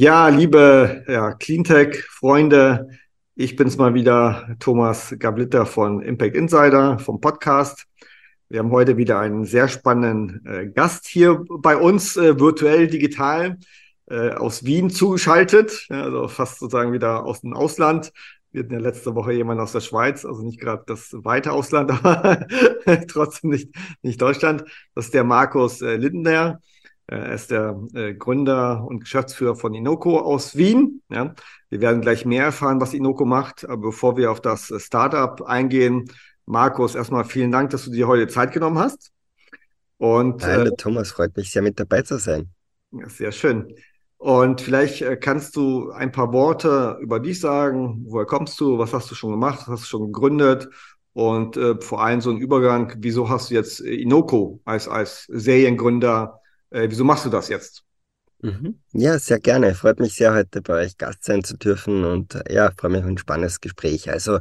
Ja, liebe ja, Cleantech-Freunde, ich bin's mal wieder, Thomas Gablitter von Impact Insider vom Podcast. Wir haben heute wieder einen sehr spannenden äh, Gast hier bei uns, äh, virtuell, digital, äh, aus Wien zugeschaltet, ja, also fast sozusagen wieder aus dem Ausland. Wir hatten ja letzte Woche jemanden aus der Schweiz, also nicht gerade das weite Ausland, aber trotzdem nicht, nicht Deutschland. Das ist der Markus äh, Lindner. Er ist der äh, Gründer und Geschäftsführer von Inoko aus Wien. Ja. Wir werden gleich mehr erfahren, was Inoko macht. Aber bevor wir auf das Startup eingehen, Markus, erstmal vielen Dank, dass du dir heute Zeit genommen hast. Und, Hallo äh, Thomas, freut mich sehr mit dabei zu sein. Ja, sehr schön. Und vielleicht äh, kannst du ein paar Worte über dich sagen. Woher kommst du? Was hast du schon gemacht? Was hast du schon gegründet? Und äh, vor allem so ein Übergang, wieso hast du jetzt Inoko als, als Seriengründer äh, wieso machst du das jetzt? Mhm. Ja, sehr gerne. Freut mich sehr, heute bei euch Gast sein zu dürfen und äh, ja, freue mich auf ein spannendes Gespräch. Also,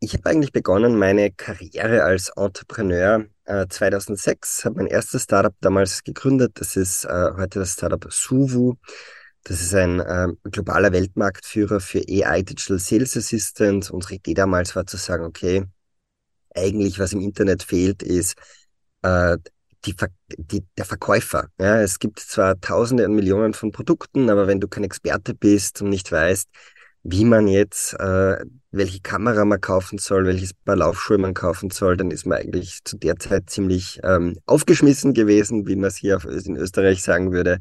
ich habe eigentlich begonnen meine Karriere als Entrepreneur äh, 2006, habe mein erstes Startup damals gegründet. Das ist äh, heute das Startup Suvu. Das ist ein äh, globaler Weltmarktführer für AI Digital Sales Assistant. Unsere Idee damals war zu sagen, okay, eigentlich was im Internet fehlt, ist die, die, der Verkäufer. Ja, es gibt zwar Tausende und Millionen von Produkten, aber wenn du kein Experte bist und nicht weißt, wie man jetzt, äh, welche Kamera man kaufen soll, welches Paar Laufschuhe man kaufen soll, dann ist man eigentlich zu der Zeit ziemlich ähm, aufgeschmissen gewesen, wie man es hier in Österreich sagen würde.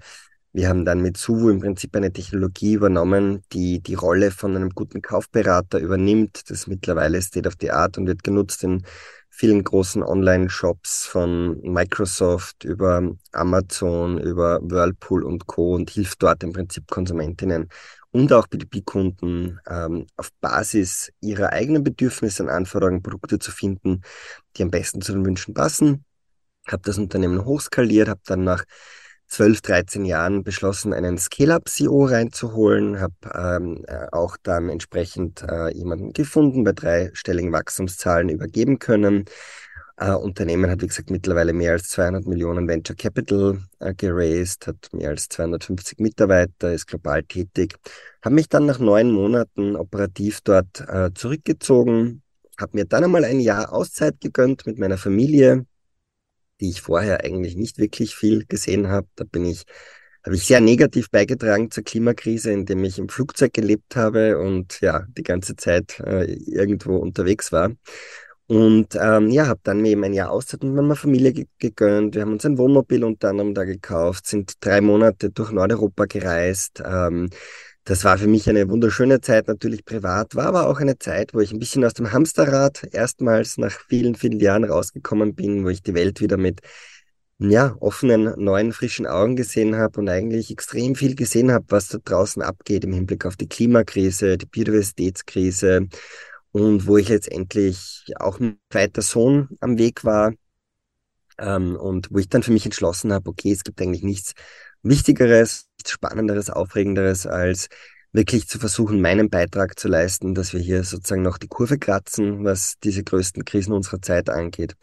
Wir haben dann mit Suvu im Prinzip eine Technologie übernommen, die die Rolle von einem guten Kaufberater übernimmt. Das ist mittlerweile State of the Art und wird genutzt in vielen großen Online-Shops von Microsoft über Amazon, über Whirlpool und Co. und hilft dort im Prinzip Konsumentinnen und auch B2B-Kunden ähm, auf Basis ihrer eigenen Bedürfnisse und Anforderungen Produkte zu finden, die am besten zu den Wünschen passen. Habe das Unternehmen hochskaliert, habe dann nach 12, 13 Jahren beschlossen, einen Scale-Up-CEO reinzuholen, habe ähm, äh, auch dann entsprechend äh, jemanden gefunden, bei dreistelligen Wachstumszahlen übergeben können. Äh, Unternehmen hat, wie gesagt, mittlerweile mehr als 200 Millionen Venture Capital äh, geraced, hat mehr als 250 Mitarbeiter, ist global tätig. Habe mich dann nach neun Monaten operativ dort äh, zurückgezogen, habe mir dann einmal ein Jahr Auszeit gegönnt mit meiner Familie, die ich vorher eigentlich nicht wirklich viel gesehen habe. Da bin ich, habe ich sehr negativ beigetragen zur Klimakrise, indem ich im Flugzeug gelebt habe und ja, die ganze Zeit äh, irgendwo unterwegs war. Und ähm, ja, habe dann mir eben ein Jahr Auszeit mit meiner Familie gegönnt. Wir haben uns ein Wohnmobil unter anderem da gekauft, sind drei Monate durch Nordeuropa gereist, ähm, das war für mich eine wunderschöne Zeit, natürlich privat, war aber auch eine Zeit, wo ich ein bisschen aus dem Hamsterrad erstmals nach vielen, vielen Jahren rausgekommen bin, wo ich die Welt wieder mit ja, offenen, neuen, frischen Augen gesehen habe und eigentlich extrem viel gesehen habe, was da draußen abgeht im Hinblick auf die Klimakrise, die Biodiversitätskrise und wo ich letztendlich auch mit zweiter Sohn am Weg war ähm, und wo ich dann für mich entschlossen habe, okay, es gibt eigentlich nichts Wichtigeres, Spannenderes, Aufregenderes, als wirklich zu versuchen, meinen Beitrag zu leisten, dass wir hier sozusagen noch die Kurve kratzen, was diese größten Krisen unserer Zeit angeht.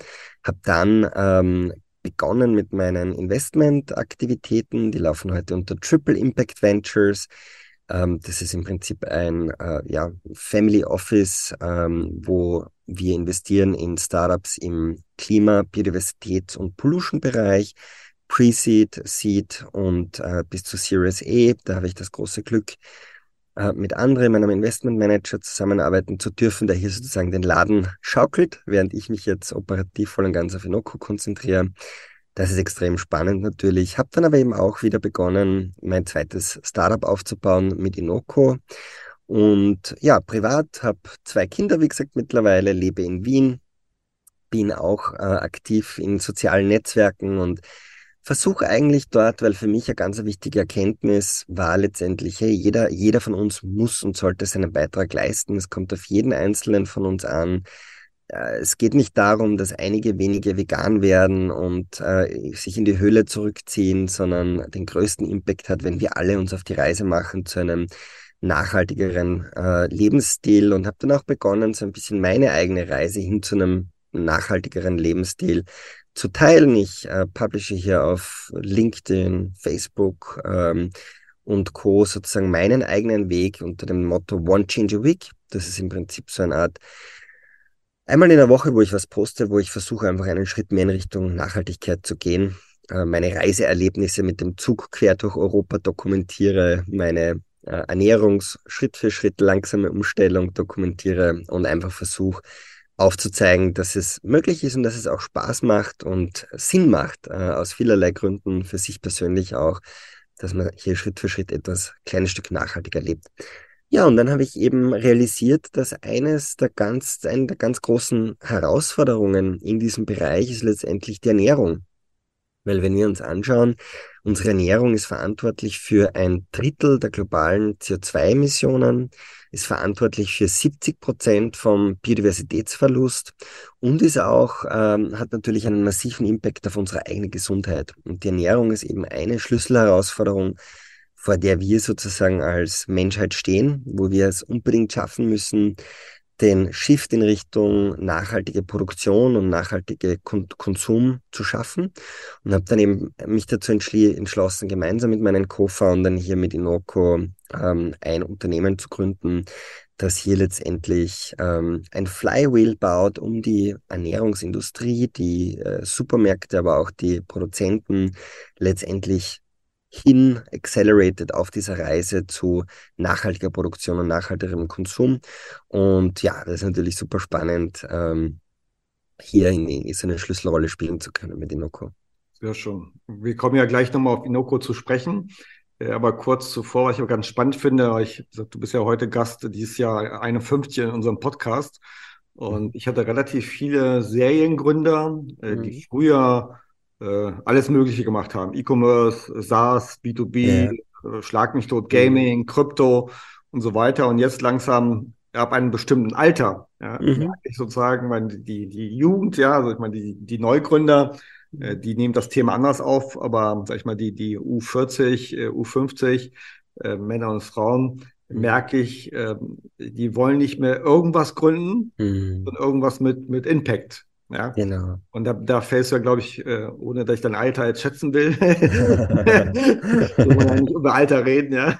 Habe dann ähm, begonnen mit meinen Investmentaktivitäten. Die laufen heute unter Triple Impact Ventures. Ähm, das ist im Prinzip ein äh, ja, Family Office, ähm, wo wir investieren in Startups im Klima-, Biodiversität- und Pollution-Bereich Pre-Seed, Seed und äh, bis zu Series E. Da habe ich das große Glück, äh, mit anderen, meinem Investmentmanager zusammenarbeiten zu dürfen, der hier sozusagen den Laden schaukelt, während ich mich jetzt operativ voll und ganz auf Inoko konzentriere. Das ist extrem spannend natürlich. Habe dann aber eben auch wieder begonnen, mein zweites Startup aufzubauen mit Inoko. Und ja, privat habe zwei Kinder, wie gesagt, mittlerweile, lebe in Wien, bin auch äh, aktiv in sozialen Netzwerken und versuche eigentlich dort, weil für mich eine ganz wichtige Erkenntnis war letztendlich, hey, jeder, jeder von uns muss und sollte seinen Beitrag leisten. Es kommt auf jeden Einzelnen von uns an. Äh, es geht nicht darum, dass einige wenige vegan werden und äh, sich in die Höhle zurückziehen, sondern den größten Impact hat, wenn wir alle uns auf die Reise machen zu einem nachhaltigeren äh, Lebensstil und habe dann auch begonnen, so ein bisschen meine eigene Reise hin zu einem nachhaltigeren Lebensstil zu teilen. Ich äh, publische hier auf LinkedIn, Facebook ähm, und Co. sozusagen meinen eigenen Weg unter dem Motto One Change a Week. Das ist im Prinzip so eine Art einmal in der Woche, wo ich was poste, wo ich versuche einfach einen Schritt mehr in Richtung Nachhaltigkeit zu gehen, äh, meine Reiseerlebnisse mit dem Zug quer durch Europa dokumentiere, meine äh, Ernährungs Schritt für Schritt langsame Umstellung dokumentiere und einfach versuche aufzuzeigen, dass es möglich ist und dass es auch Spaß macht und Sinn macht, äh, aus vielerlei Gründen für sich persönlich auch, dass man hier Schritt für Schritt etwas kleines Stück nachhaltiger lebt. Ja, und dann habe ich eben realisiert, dass eines der ganz, eine der ganz großen Herausforderungen in diesem Bereich ist letztendlich die Ernährung. Weil wenn wir uns anschauen, unsere Ernährung ist verantwortlich für ein Drittel der globalen CO2-Emissionen, ist verantwortlich für 70 Prozent vom Biodiversitätsverlust und ist auch, ähm, hat natürlich einen massiven Impact auf unsere eigene Gesundheit. Und die Ernährung ist eben eine Schlüsselherausforderung, vor der wir sozusagen als Menschheit stehen, wo wir es unbedingt schaffen müssen, den Shift in Richtung nachhaltige Produktion und nachhaltige Kon Konsum zu schaffen. Und habe dann eben mich dazu entschlossen, gemeinsam mit meinen Co-Foundern hier mit Inoko ähm, ein Unternehmen zu gründen, das hier letztendlich ähm, ein Flywheel baut, um die Ernährungsindustrie, die äh, Supermärkte, aber auch die Produzenten letztendlich hin accelerated auf dieser Reise zu nachhaltiger Produktion und nachhaltigerem Konsum. Und ja, das ist natürlich super spannend, ähm, hier in, in so eine Schlüsselrolle spielen zu können mit Inoko. Sehr schön. Wir kommen ja gleich nochmal auf Inoko zu sprechen. Äh, aber kurz zuvor, was ich auch ganz spannend finde, ich, du bist ja heute Gast dieses Jahr 51 in unserem Podcast. Und ich hatte relativ viele Seriengründer, äh, die mhm. früher äh, alles Mögliche gemacht haben. E-Commerce, SaaS, B2B, ja. äh, Schlag mich tot, Gaming, mhm. Krypto und so weiter. Und jetzt langsam ab einem bestimmten Alter, ja, mhm. ich sozusagen, weil die, die Jugend, ja, also ich meine, die, die Neugründer, äh, die nehmen das Thema anders auf, aber sag ich mal, die, die U40, äh, U50, äh, Männer und Frauen, mhm. merke ich, äh, die wollen nicht mehr irgendwas gründen, mhm. sondern irgendwas mit, mit Impact. Ja, genau. Und da, da fällst du ja, glaube ich, äh, ohne dass ich dein Alter jetzt schätzen will, so wollen ja nicht über Alter reden, ja,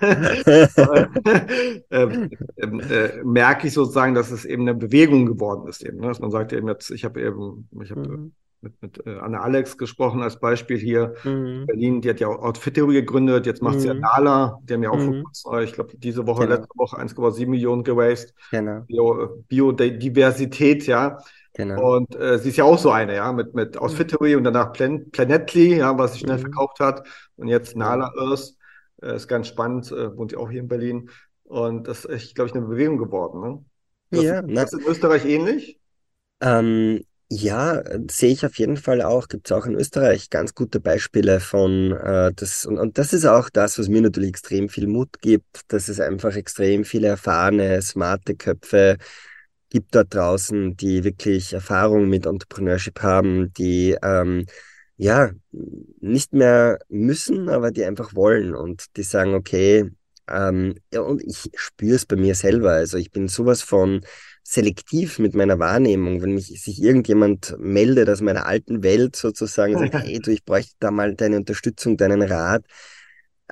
ähm, ähm, äh, merke ich sozusagen, dass es eben eine Bewegung geworden ist, eben, ne? dass man sagt eben jetzt, ich habe eben, ich habe mhm. mit, mit äh, Anne Alex gesprochen als Beispiel hier mhm. Berlin, die hat ja Outfittery gegründet, jetzt macht mhm. sie ja Nala, die haben ja auch mhm. vor kurzem, ich glaube, diese Woche, genau. letzte Woche 1,7 Millionen geraced. Genau. Bio, Biodiversität, ja. Genau. Und äh, sie ist ja auch so eine, ja, mit, mit aus Fittery und danach Plan Planetly, ja, was sich schnell mhm. verkauft hat. Und jetzt Nala Earth, äh, ist ganz spannend, äh, wohnt ja auch hier in Berlin. Und das ist echt, glaube ich, eine Bewegung geworden. Ne? Das, ja, ist in Österreich ähnlich? Ähm, ja, sehe ich auf jeden Fall auch. Gibt es auch in Österreich ganz gute Beispiele von äh, das und, und das ist auch das, was mir natürlich extrem viel Mut gibt, dass es einfach extrem viele erfahrene, smarte Köpfe gibt dort draußen, die wirklich Erfahrung mit Entrepreneurship haben, die ähm, ja nicht mehr müssen, aber die einfach wollen und die sagen, okay, ähm, ja, und ich spüre es bei mir selber. Also ich bin sowas von selektiv mit meiner Wahrnehmung, wenn mich sich irgendjemand meldet aus meiner alten Welt sozusagen, sagt, hey du, ich bräuchte da mal deine Unterstützung, deinen Rat,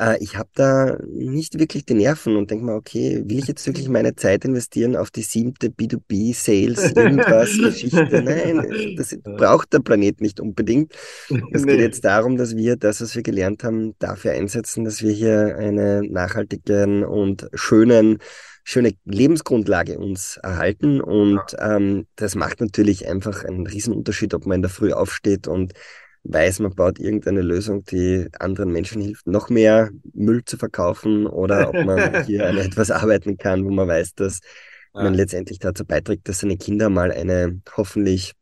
äh, ich habe da nicht wirklich die Nerven und denke mal, okay, will ich jetzt wirklich meine Zeit investieren auf die siebte B2B-Sales, irgendwas, Geschichte? Nein, das braucht der Planet nicht unbedingt. Es nee. geht jetzt darum, dass wir das, was wir gelernt haben, dafür einsetzen, dass wir hier eine nachhaltigen und schönen schöne Lebensgrundlage uns erhalten und ähm, das macht natürlich einfach einen Riesenunterschied, ob man in der Früh aufsteht und weiß, man baut irgendeine Lösung, die anderen Menschen hilft, noch mehr Müll zu verkaufen oder ob man hier an etwas arbeiten kann, wo man weiß, dass ja. man letztendlich dazu beiträgt, dass seine Kinder mal eine hoffentlich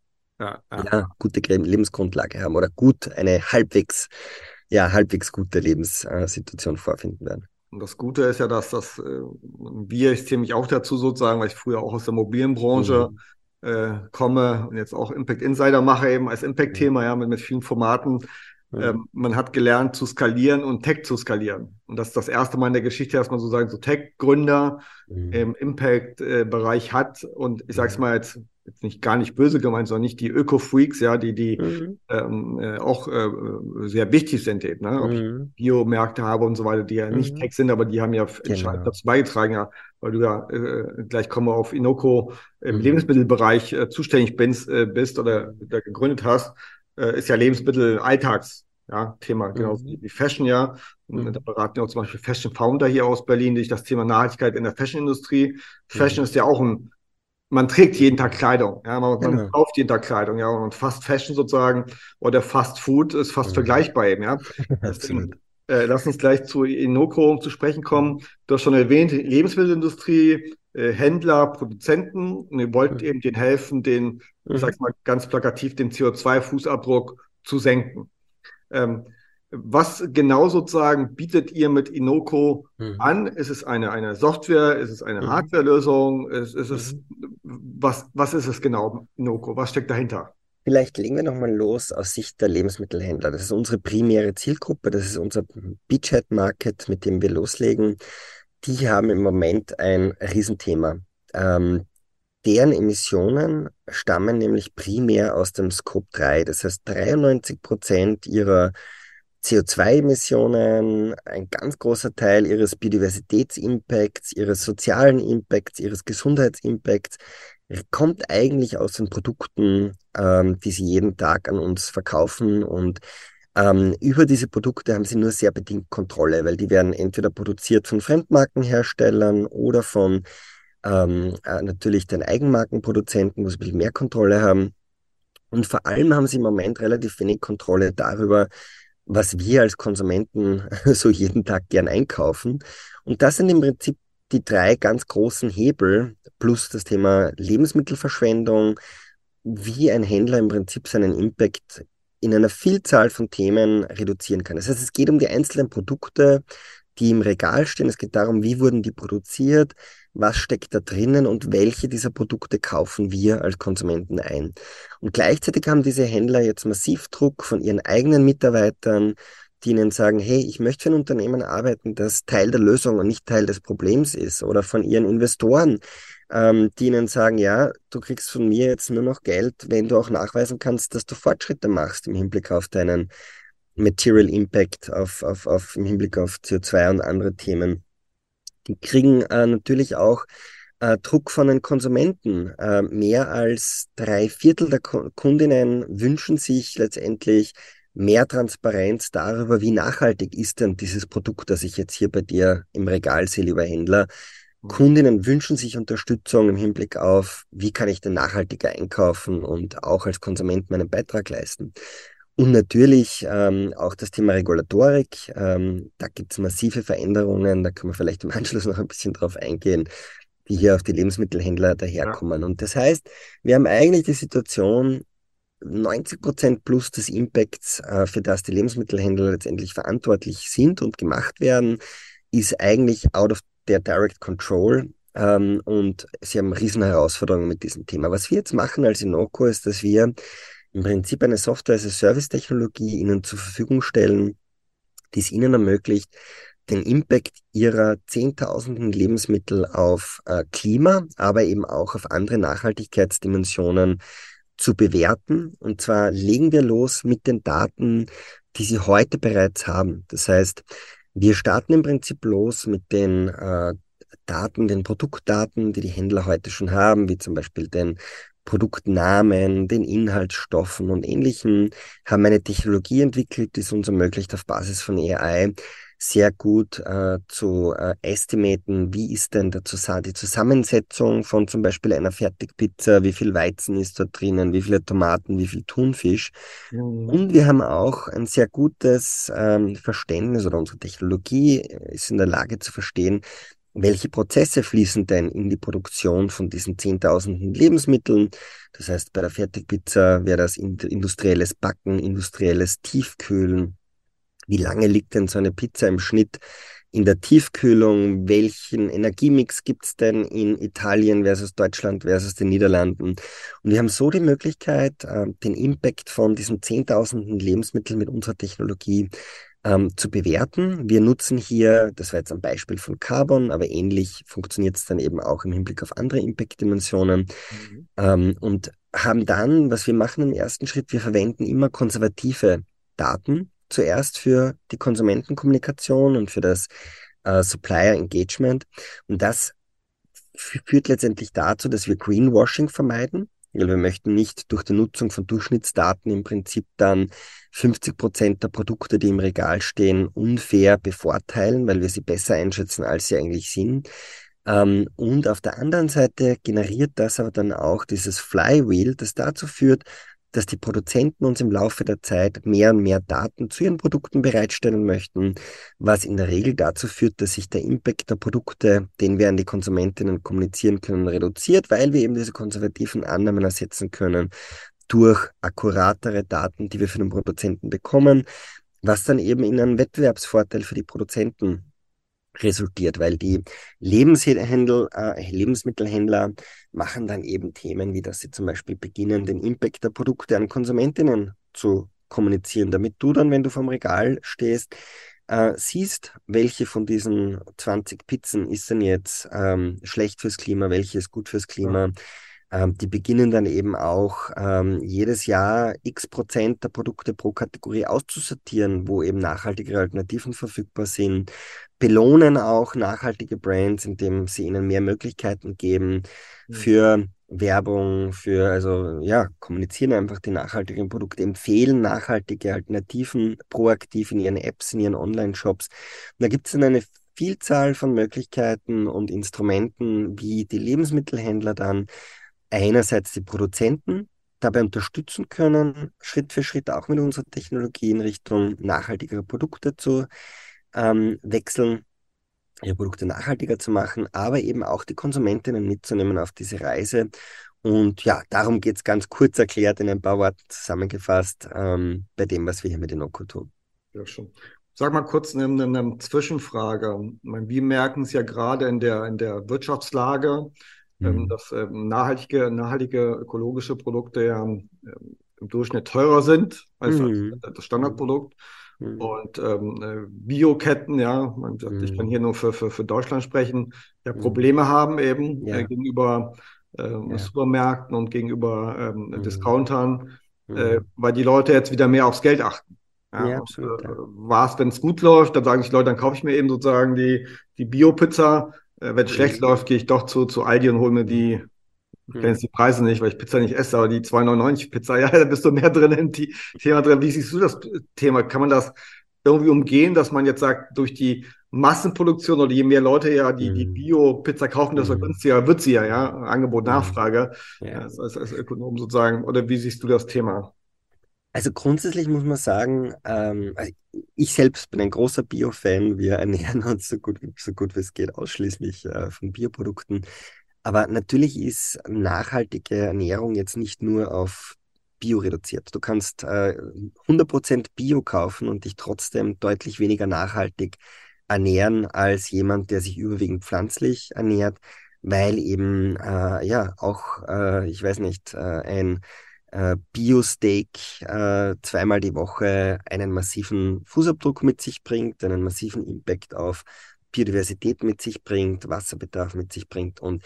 ja, ja. gute Lebensgrundlage haben oder gut eine halbwegs, ja, halbwegs gute Lebenssituation vorfinden werden. Und das Gute ist ja, dass das, äh, wir, ich zähle mich auch dazu sozusagen, weil ich früher auch aus der Immobilienbranche mhm äh, komme und jetzt auch Impact Insider mache, eben als Impact-Thema, ja, mit, mit vielen Formaten. Ja. Ähm, man hat gelernt zu skalieren und Tech zu skalieren. Und das ist das erste Mal in der Geschichte, dass man sozusagen so Tech-Gründer mhm. im Impact-Bereich hat. Und ich sage es mal jetzt jetzt nicht gar nicht böse gemeint, sondern nicht die Öko-Freaks, ja, die, die mhm. ähm, äh, auch äh, sehr wichtig sind eben, ne? Ob mhm. ich Biomärkte habe und so weiter, die ja nicht mhm. Tech sind, aber die haben ja genau. entscheidend dazu beigetragen, ja, weil du ja äh, gleich kommen wir auf Inoko im mhm. Lebensmittelbereich äh, zuständig bist, äh, bist oder, oder gegründet hast, äh, ist ja Lebensmittel Alltags. Ja, Thema, genau mhm. wie Fashion, ja. Und da beraten wir auch zum Beispiel Fashion Founder hier aus Berlin, die sich das Thema Nachhaltigkeit in der Fashion-Industrie. Fashion ist ja auch ein man trägt jeden Tag Kleidung, ja, man, genau. man kauft jeden Tag Kleidung, ja, und Fast Fashion sozusagen oder Fast Food ist fast mhm. vergleichbar eben, ja. Absolut. Äh, lass uns gleich zu Inoko zu sprechen kommen. Du hast schon erwähnt, Lebensmittelindustrie, äh, Händler, Produzenten, und ihr wollt mhm. eben denen helfen, den, mhm. ich sag's mal ganz plakativ, den CO2-Fußabdruck zu senken. Ähm, was genau sozusagen bietet ihr mit Inoko mhm. an? Ist es eine, eine Software? Ist es eine mhm. Hardwarelösung? Ist, ist es, mhm. was, was ist es genau, Inoko? Was steckt dahinter? Vielleicht legen wir nochmal los aus Sicht der Lebensmittelhändler. Das ist unsere primäre Zielgruppe, das ist unser Beachhead-Market, mit dem wir loslegen. Die haben im Moment ein Riesenthema. Ähm, deren Emissionen stammen nämlich primär aus dem Scope 3. Das heißt, 93 Prozent ihrer CO2-Emissionen, ein ganz großer Teil ihres Biodiversitätsimpacts, ihres sozialen Impacts, ihres Gesundheitsimpacts kommt eigentlich aus den Produkten, ähm, die sie jeden Tag an uns verkaufen und ähm, über diese Produkte haben sie nur sehr bedingt Kontrolle, weil die werden entweder produziert von Fremdmarkenherstellern oder von ähm, äh, natürlich den Eigenmarkenproduzenten, wo sie ein bisschen mehr Kontrolle haben. Und vor allem haben sie im Moment relativ wenig Kontrolle darüber, was wir als Konsumenten so jeden Tag gern einkaufen. Und das sind im Prinzip die drei ganz großen Hebel plus das Thema Lebensmittelverschwendung, wie ein Händler im Prinzip seinen Impact in einer Vielzahl von Themen reduzieren kann. Das heißt, es geht um die einzelnen Produkte, die im Regal stehen. Es geht darum, wie wurden die produziert, was steckt da drinnen und welche dieser Produkte kaufen wir als Konsumenten ein. Und gleichzeitig haben diese Händler jetzt massiv Druck von ihren eigenen Mitarbeitern, die ihnen sagen, hey, ich möchte für ein Unternehmen arbeiten, das Teil der Lösung und nicht Teil des Problems ist. Oder von ihren Investoren, ähm, die ihnen sagen, ja, du kriegst von mir jetzt nur noch Geld, wenn du auch nachweisen kannst, dass du Fortschritte machst im Hinblick auf deinen Material Impact, auf, auf, auf, im Hinblick auf CO2 und andere Themen. Die kriegen äh, natürlich auch äh, Druck von den Konsumenten. Äh, mehr als drei Viertel der Kundinnen wünschen sich letztendlich mehr Transparenz darüber, wie nachhaltig ist denn dieses Produkt, das ich jetzt hier bei dir im Regal sehe, lieber Händler. Mhm. Kundinnen wünschen sich Unterstützung im Hinblick auf, wie kann ich denn nachhaltiger einkaufen und auch als Konsument meinen Beitrag leisten. Und natürlich ähm, auch das Thema Regulatorik. Ähm, da gibt es massive Veränderungen, da können wir vielleicht im Anschluss noch ein bisschen drauf eingehen, die hier auf die Lebensmittelhändler daherkommen. Und das heißt, wir haben eigentlich die Situation, 90 Prozent plus des Impacts, äh, für das die Lebensmittelhändler letztendlich verantwortlich sind und gemacht werden, ist eigentlich out of their direct control. Ähm, und sie haben riesen Herausforderungen mit diesem Thema. Was wir jetzt machen als Inoco ist, dass wir im Prinzip eine Software-as-a-Service-Technologie Ihnen zur Verfügung stellen, die es Ihnen ermöglicht, den Impact Ihrer zehntausenden Lebensmittel auf äh, Klima, aber eben auch auf andere Nachhaltigkeitsdimensionen zu bewerten. Und zwar legen wir los mit den Daten, die Sie heute bereits haben. Das heißt, wir starten im Prinzip los mit den äh, Daten, den Produktdaten, die die Händler heute schon haben, wie zum Beispiel den Produktnamen, den Inhaltsstoffen und ähnlichem, haben eine Technologie entwickelt, die es uns ermöglicht, auf Basis von AI sehr gut äh, zu äh, estimaten, wie ist denn der Zus die Zusammensetzung von zum Beispiel einer Fertigpizza, wie viel Weizen ist dort drinnen, wie viele Tomaten, wie viel Thunfisch. Mhm. Und wir haben auch ein sehr gutes ähm, Verständnis oder unsere Technologie ist in der Lage zu verstehen, welche Prozesse fließen denn in die Produktion von diesen Zehntausenden Lebensmitteln? Das heißt, bei der Fertigpizza wäre das industrielles Backen, industrielles Tiefkühlen. Wie lange liegt denn so eine Pizza im Schnitt in der Tiefkühlung? Welchen Energiemix gibt es denn in Italien versus Deutschland versus den Niederlanden? Und wir haben so die Möglichkeit, äh, den Impact von diesen Zehntausenden Lebensmitteln mit unserer Technologie ähm, zu bewerten. Wir nutzen hier, das war jetzt ein Beispiel von Carbon, aber ähnlich funktioniert es dann eben auch im Hinblick auf andere Impact-Dimensionen mhm. ähm, und haben dann, was wir machen im ersten Schritt, wir verwenden immer konservative Daten zuerst für die Konsumentenkommunikation und für das äh, Supplier Engagement und das führt letztendlich dazu, dass wir Greenwashing vermeiden. Weil wir möchten nicht durch die Nutzung von Durchschnittsdaten im Prinzip dann 50 Prozent der Produkte, die im Regal stehen, unfair bevorteilen, weil wir sie besser einschätzen, als sie eigentlich sind. Ähm, und auf der anderen Seite generiert das aber dann auch dieses Flywheel, das dazu führt, dass die Produzenten uns im Laufe der Zeit mehr und mehr Daten zu ihren Produkten bereitstellen möchten, was in der Regel dazu führt, dass sich der Impact der Produkte, den wir an die Konsumentinnen kommunizieren können, reduziert, weil wir eben diese konservativen Annahmen ersetzen können durch akkuratere Daten, die wir für den Produzenten bekommen, was dann eben in einen Wettbewerbsvorteil für die Produzenten resultiert, weil die Lebensmittelhändler, äh, Lebensmittelhändler machen dann eben Themen, wie dass sie zum Beispiel beginnen, den Impact der Produkte an Konsumentinnen zu kommunizieren, damit du dann, wenn du vom Regal stehst, äh, siehst, welche von diesen 20 Pizzen ist denn jetzt ähm, schlecht fürs Klima, welche ist gut fürs Klima. Ja. Ähm, die beginnen dann eben auch ähm, jedes Jahr x Prozent der Produkte pro Kategorie auszusortieren, wo eben nachhaltigere Alternativen verfügbar sind, belohnen auch nachhaltige Brands, indem sie ihnen mehr Möglichkeiten geben mhm. für Werbung, für, also ja, kommunizieren einfach die nachhaltigen Produkte, empfehlen nachhaltige Alternativen proaktiv in ihren Apps, in ihren Online-Shops. Da gibt es dann eine Vielzahl von Möglichkeiten und Instrumenten, wie die Lebensmittelhändler dann einerseits die Produzenten dabei unterstützen können, Schritt für Schritt auch mit unserer Technologie in Richtung nachhaltiger Produkte zu ähm, wechseln, ihre Produkte nachhaltiger zu machen, aber eben auch die Konsumentinnen mitzunehmen auf diese Reise. Und ja, darum geht es ganz kurz erklärt in ein paar Worten zusammengefasst ähm, bei dem, was wir hier mit Inoko tun. Ja, schon. Sag mal kurz eine, eine Zwischenfrage. Wir merken es ja gerade in der, in der Wirtschaftslage, mhm. dass ähm, nachhaltige, nachhaltige ökologische Produkte ja ähm, im Durchschnitt teurer sind als, mhm. als das Standardprodukt. Mhm. Und ähm, äh, Bioketten, ja, man sagt, ich kann mhm. hier nur für, für, für Deutschland sprechen, ja mhm. Probleme haben eben ja. äh, gegenüber ähm, ja. Supermärkten und gegenüber ähm, mhm. Discountern, äh, weil die Leute jetzt wieder mehr aufs Geld achten. Ja, ja. Äh, War es, wenn es gut läuft, dann sagen sich Leute, dann kaufe ich mir eben sozusagen die, die Bio-Pizza. Äh, wenn es schlecht läuft, gehe ich doch zu, zu Aldi und hole mir die ich kenne jetzt die Preise nicht, weil ich Pizza nicht esse, aber die 2,99 Pizza, ja, da bist du mehr drin im Thema drin. Wie siehst du das Thema? Kann man das irgendwie umgehen, dass man jetzt sagt, durch die Massenproduktion oder je mehr Leute ja die, die mhm. Bio-Pizza kaufen, desto mm. günstiger wird sie ja, ja? Angebot, mhm. Nachfrage, ja. als, als, als Ökonom sozusagen. Oder wie siehst du das Thema? Also grundsätzlich muss man sagen, ähm, also ich selbst bin ein großer Bio-Fan. Wir ernähren uns so gut, so gut wie es geht ausschließlich äh, von Bioprodukten. Aber natürlich ist nachhaltige Ernährung jetzt nicht nur auf Bio reduziert. Du kannst äh, 100% Bio kaufen und dich trotzdem deutlich weniger nachhaltig ernähren als jemand, der sich überwiegend pflanzlich ernährt, weil eben äh, ja auch, äh, ich weiß nicht, äh, ein äh, Bio-Steak äh, zweimal die Woche einen massiven Fußabdruck mit sich bringt, einen massiven Impact auf Biodiversität mit sich bringt, Wasserbedarf mit sich bringt und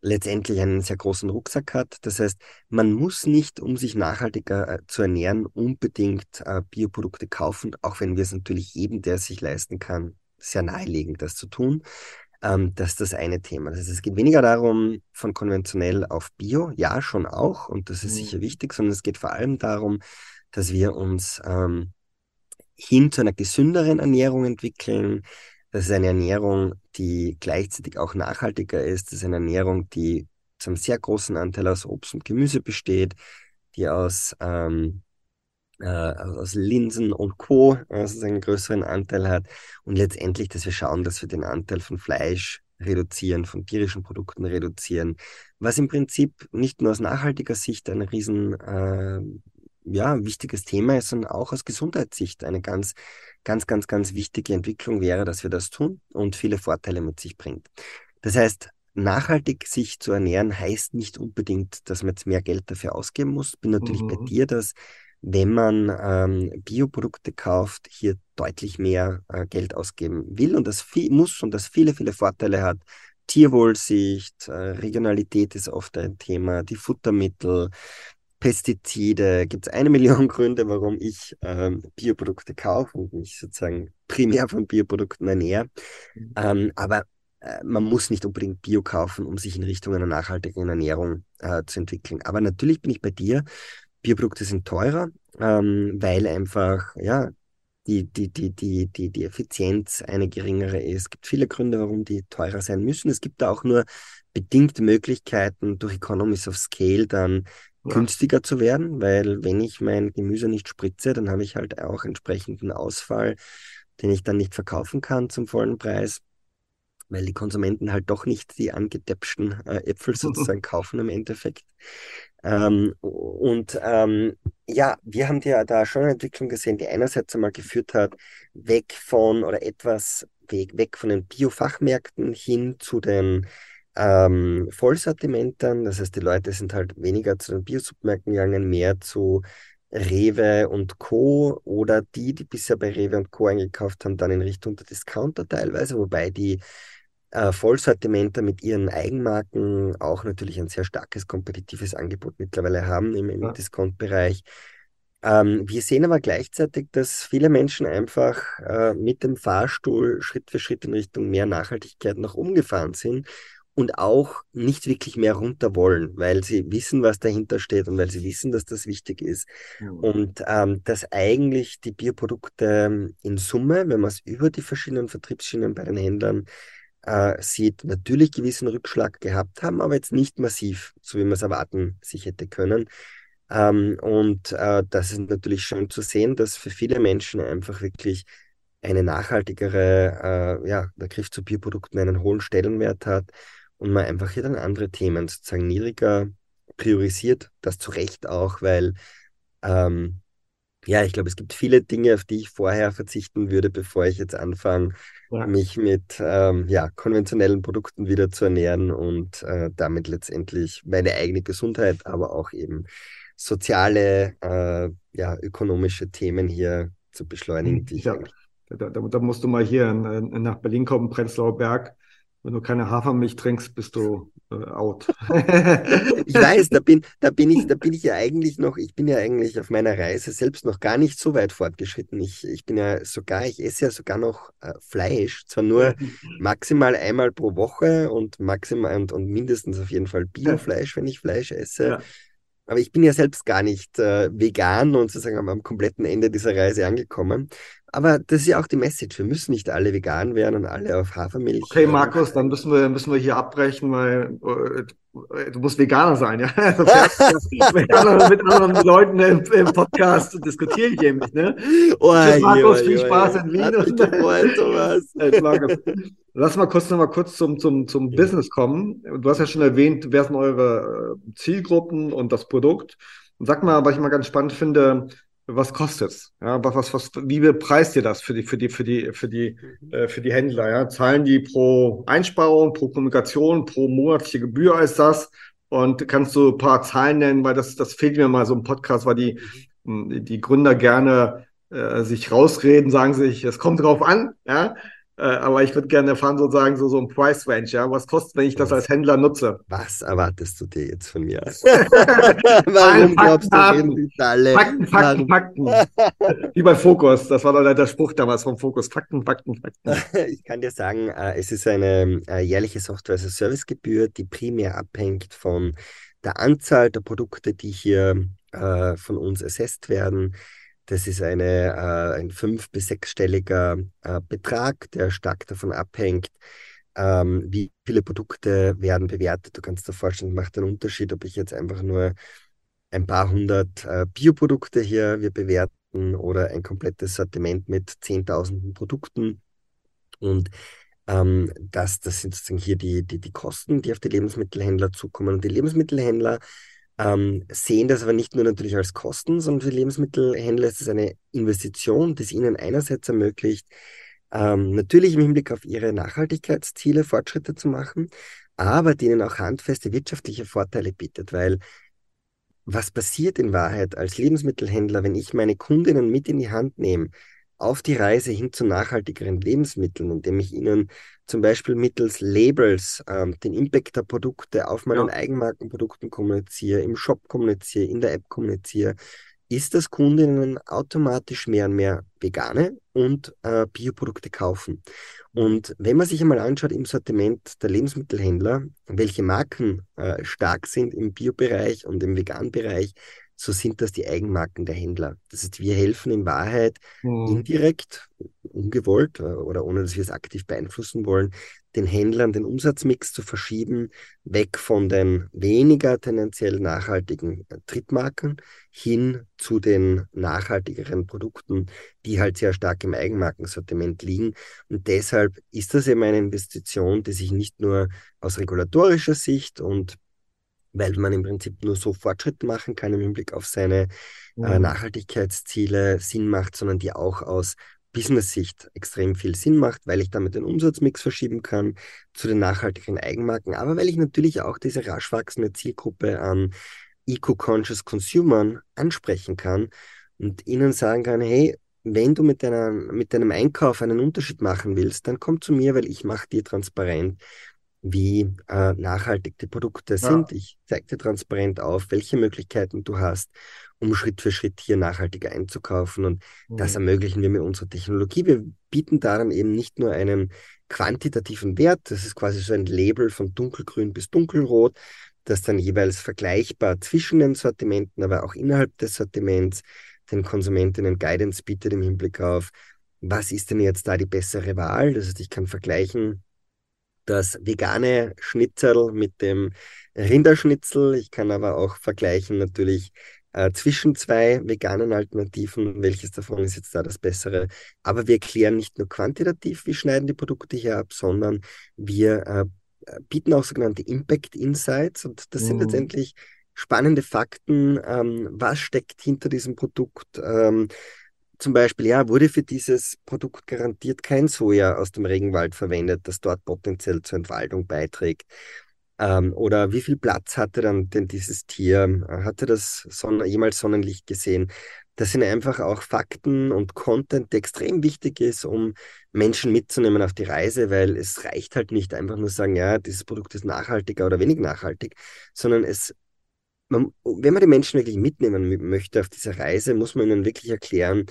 letztendlich einen sehr großen Rucksack hat. Das heißt, man muss nicht, um sich nachhaltiger äh, zu ernähren, unbedingt äh, Bioprodukte kaufen, auch wenn wir es natürlich jedem, der es sich leisten kann, sehr nahelegen, das zu tun. Ähm, das ist das eine Thema. Das heißt, es geht weniger darum, von konventionell auf Bio, ja, schon auch, und das ist mhm. sicher wichtig, sondern es geht vor allem darum, dass wir uns ähm, hin zu einer gesünderen Ernährung entwickeln, das ist eine Ernährung, die gleichzeitig auch nachhaltiger ist. Das ist eine Ernährung, die zum sehr großen Anteil aus Obst und Gemüse besteht, die aus, ähm, äh, aus Linsen und Co. Also einen größeren Anteil hat. Und letztendlich, dass wir schauen, dass wir den Anteil von Fleisch reduzieren, von tierischen Produkten reduzieren, was im Prinzip nicht nur aus nachhaltiger Sicht ein riesen äh, ja, wichtiges Thema ist, sondern auch aus Gesundheitssicht eine ganz, ganz, ganz, ganz wichtige Entwicklung wäre, dass wir das tun und viele Vorteile mit sich bringt. Das heißt, nachhaltig sich zu ernähren heißt nicht unbedingt, dass man jetzt mehr Geld dafür ausgeben muss. Bin natürlich mhm. bei dir, dass wenn man ähm, Bioprodukte kauft, hier deutlich mehr äh, Geld ausgeben will und das viel, muss und das viele, viele Vorteile hat. Tierwohlsicht, äh, Regionalität ist oft ein Thema, die Futtermittel, Pestizide, gibt es eine Million Gründe, warum ich ähm, Bioprodukte kaufe und mich sozusagen primär von Bioprodukten ernähre. Mhm. Ähm, aber äh, man muss nicht unbedingt Bio kaufen, um sich in Richtung einer nachhaltigen Ernährung äh, zu entwickeln. Aber natürlich bin ich bei dir. Bioprodukte sind teurer, ähm, weil einfach, ja, die, die, die, die, die, die Effizienz eine geringere ist. Es gibt viele Gründe, warum die teurer sein müssen. Es gibt da auch nur bedingte Möglichkeiten, durch Economies of Scale dann ja. günstiger zu werden, weil wenn ich mein Gemüse nicht spritze, dann habe ich halt auch entsprechenden Ausfall, den ich dann nicht verkaufen kann zum vollen Preis weil die Konsumenten halt doch nicht die angetäpschten äh, Äpfel sozusagen kaufen im Endeffekt. Ähm, und ähm, ja, wir haben ja da schon eine Entwicklung gesehen, die einerseits einmal geführt hat, weg von oder etwas weg, weg von den Biofachmärkten hin zu den ähm, Vollsortimentern. Das heißt, die Leute sind halt weniger zu den Biosupmärkten gegangen, mehr zu Rewe und Co. oder die, die bisher bei Rewe und Co. eingekauft haben, dann in Richtung der Discounter teilweise, wobei die äh, Vollsortimenter mit ihren Eigenmarken auch natürlich ein sehr starkes kompetitives Angebot mittlerweile haben im, im ja. Discount-Bereich. Ähm, wir sehen aber gleichzeitig, dass viele Menschen einfach äh, mit dem Fahrstuhl Schritt für Schritt in Richtung mehr Nachhaltigkeit noch umgefahren sind und auch nicht wirklich mehr runter wollen, weil sie wissen, was dahinter steht und weil sie wissen, dass das wichtig ist. Mhm. Und ähm, dass eigentlich die Bioprodukte in Summe, wenn man es über die verschiedenen Vertriebsschienen bei den Händlern äh, sieht, natürlich gewissen Rückschlag gehabt haben, aber jetzt nicht massiv, so wie man es erwarten sich hätte können. Ähm, und äh, das ist natürlich schön zu sehen, dass für viele Menschen einfach wirklich eine nachhaltigere, äh, ja, der Griff zu Bioprodukten einen hohen Stellenwert hat und man einfach hier dann andere Themen sozusagen niedriger priorisiert, das zu Recht auch, weil ähm, ja, ich glaube, es gibt viele Dinge, auf die ich vorher verzichten würde, bevor ich jetzt anfange, ja. mich mit ähm, ja, konventionellen Produkten wieder zu ernähren und äh, damit letztendlich meine eigene Gesundheit, aber auch eben soziale, äh, ja, ökonomische Themen hier zu beschleunigen. Die ja, da, da, da, musst du mal hier nach Berlin kommen, Prenzlauer Berg. Wenn du keine Hafermilch trinkst, bist du äh, out. ich weiß, da bin, da bin ich, da bin ich ja eigentlich noch, ich bin ja eigentlich auf meiner Reise selbst noch gar nicht so weit fortgeschritten. Ich, ich bin ja sogar, ich esse ja sogar noch äh, Fleisch, zwar nur maximal einmal pro Woche und maximal und, und mindestens auf jeden Fall Biofleisch, wenn ich Fleisch esse. Ja. Aber ich bin ja selbst gar nicht äh, vegan und sozusagen am, am kompletten Ende dieser Reise angekommen. Aber das ist ja auch die Message. Wir müssen nicht alle vegan werden und alle auf Hafermilch. Okay, Markus, dann müssen wir, müssen wir hier abbrechen, weil äh, du musst Veganer sein, ja. Also mit, anderen, mit anderen Leuten im, im Podcast diskutiere ich eben nicht, ne? Oh, Tschüss, Markus, viel Spaß in Wien. Und. Markus. Lass mal kurz noch mal kurz zum, zum, zum ja. Business kommen. Du hast ja schon erwähnt, wer sind eure äh, Zielgruppen und das Produkt. Und sag mal, was ich mal ganz spannend finde, was kostet's? Ja, was, was, wie bepreist ihr das für die, für die, für die, für die, mhm. äh, für die Händler? Ja? Zahlen die pro Einsparung, pro Kommunikation, pro monatliche Gebühr ist das? Und kannst du ein paar Zahlen nennen, weil das, das fehlt mir mal so im Podcast, weil die, mhm. die Gründer gerne äh, sich rausreden, sagen sich, es kommt drauf an, ja. Äh, aber ich würde gerne erfahren, sozusagen, so, so ein Price Range, ja. Was kostet, wenn ich das als Händler nutze? Was erwartest du dir jetzt von mir? Warum glaubst du, reden alle? Fakten, Fakten, Fakten. Wie bei Fokus. Das war doch der Spruch damals vom Fokus. Fakten, Fakten, Fakten. ich kann dir sagen, äh, es ist eine äh, jährliche Software-as-a-Service-Gebühr, die primär abhängt von der Anzahl der Produkte, die hier von uns assessed werden das ist eine, äh, ein fünf- bis sechsstelliger äh, Betrag, der stark davon abhängt, ähm, wie viele Produkte werden bewertet. Du kannst dir vorstellen, macht einen Unterschied, ob ich jetzt einfach nur ein paar hundert äh, Bioprodukte hier wir bewerten oder ein komplettes Sortiment mit zehntausenden Produkten. Und ähm, das, das sind sozusagen hier die, die, die Kosten, die auf die Lebensmittelhändler zukommen. Und die Lebensmittelhändler ähm, sehen das aber nicht nur natürlich als Kosten, sondern für Lebensmittelhändler ist es eine Investition, die es ihnen einerseits ermöglicht, ähm, natürlich im Hinblick auf ihre Nachhaltigkeitsziele Fortschritte zu machen, aber die ihnen auch handfeste wirtschaftliche Vorteile bietet, weil was passiert in Wahrheit als Lebensmittelhändler, wenn ich meine Kundinnen mit in die Hand nehme auf die Reise hin zu nachhaltigeren Lebensmitteln, indem ich ihnen zum Beispiel mittels Labels ähm, den Impact der Produkte auf meinen ja. Eigenmarkenprodukten kommuniziere, im Shop kommuniziere, in der App kommuniziere, ist, dass Kundinnen automatisch mehr und mehr vegane und äh, Bioprodukte kaufen. Und wenn man sich einmal anschaut im Sortiment der Lebensmittelhändler, welche Marken äh, stark sind im Biobereich und im Vegan-Bereich, so sind das die Eigenmarken der Händler. Das heißt, wir helfen in Wahrheit mhm. indirekt, ungewollt äh, oder ohne dass wir es aktiv beeinflussen wollen, den Händlern den Umsatzmix zu verschieben, weg von den weniger tendenziell nachhaltigen äh, Drittmarken hin zu den nachhaltigeren Produkten, die halt sehr stark im Eigenmarkensortiment liegen. Und deshalb ist das eben eine Investition, die sich nicht nur aus regulatorischer Sicht und weil man im Prinzip nur so Fortschritte machen kann im Hinblick auf seine äh, mhm. äh, Nachhaltigkeitsziele Sinn macht, sondern die auch aus Business-Sicht extrem viel Sinn macht, weil ich damit den Umsatzmix verschieben kann zu den nachhaltigen Eigenmarken, aber weil ich natürlich auch diese rasch wachsende Zielgruppe an Eco-Conscious Consumern ansprechen kann und ihnen sagen kann, hey, wenn du mit, deiner, mit deinem Einkauf einen Unterschied machen willst, dann komm zu mir, weil ich mache dir transparent, wie äh, nachhaltig die Produkte ja. sind. Ich zeige dir transparent auf, welche Möglichkeiten du hast, um Schritt für Schritt hier nachhaltiger einzukaufen. Und mhm. das ermöglichen wir mit unserer Technologie. Wir bieten daran eben nicht nur einen quantitativen Wert, das ist quasi so ein Label von dunkelgrün bis dunkelrot, das dann jeweils vergleichbar zwischen den Sortimenten, aber auch innerhalb des Sortiments den Konsumentinnen Guidance bietet im Hinblick auf, was ist denn jetzt da die bessere Wahl? Das heißt, ich kann vergleichen, das vegane Schnitzel mit dem Rinderschnitzel. Ich kann aber auch vergleichen natürlich äh, zwischen zwei veganen Alternativen, welches davon ist jetzt da das bessere. Aber wir klären nicht nur quantitativ, wie schneiden die Produkte hier ab, sondern wir äh, bieten auch sogenannte Impact Insights und das mhm. sind letztendlich spannende Fakten, ähm, was steckt hinter diesem Produkt, ähm, zum Beispiel, ja, wurde für dieses Produkt garantiert kein Soja aus dem Regenwald verwendet, das dort potenziell zur Entwaldung beiträgt? Ähm, oder wie viel Platz hatte dann denn dieses Tier? Hatte das Son jemals Sonnenlicht gesehen? Das sind einfach auch Fakten und Content, der extrem wichtig ist, um Menschen mitzunehmen auf die Reise, weil es reicht halt nicht einfach nur sagen, ja, dieses Produkt ist nachhaltiger oder wenig nachhaltig, sondern es man, wenn man die Menschen wirklich mitnehmen möchte auf dieser Reise, muss man ihnen wirklich erklären,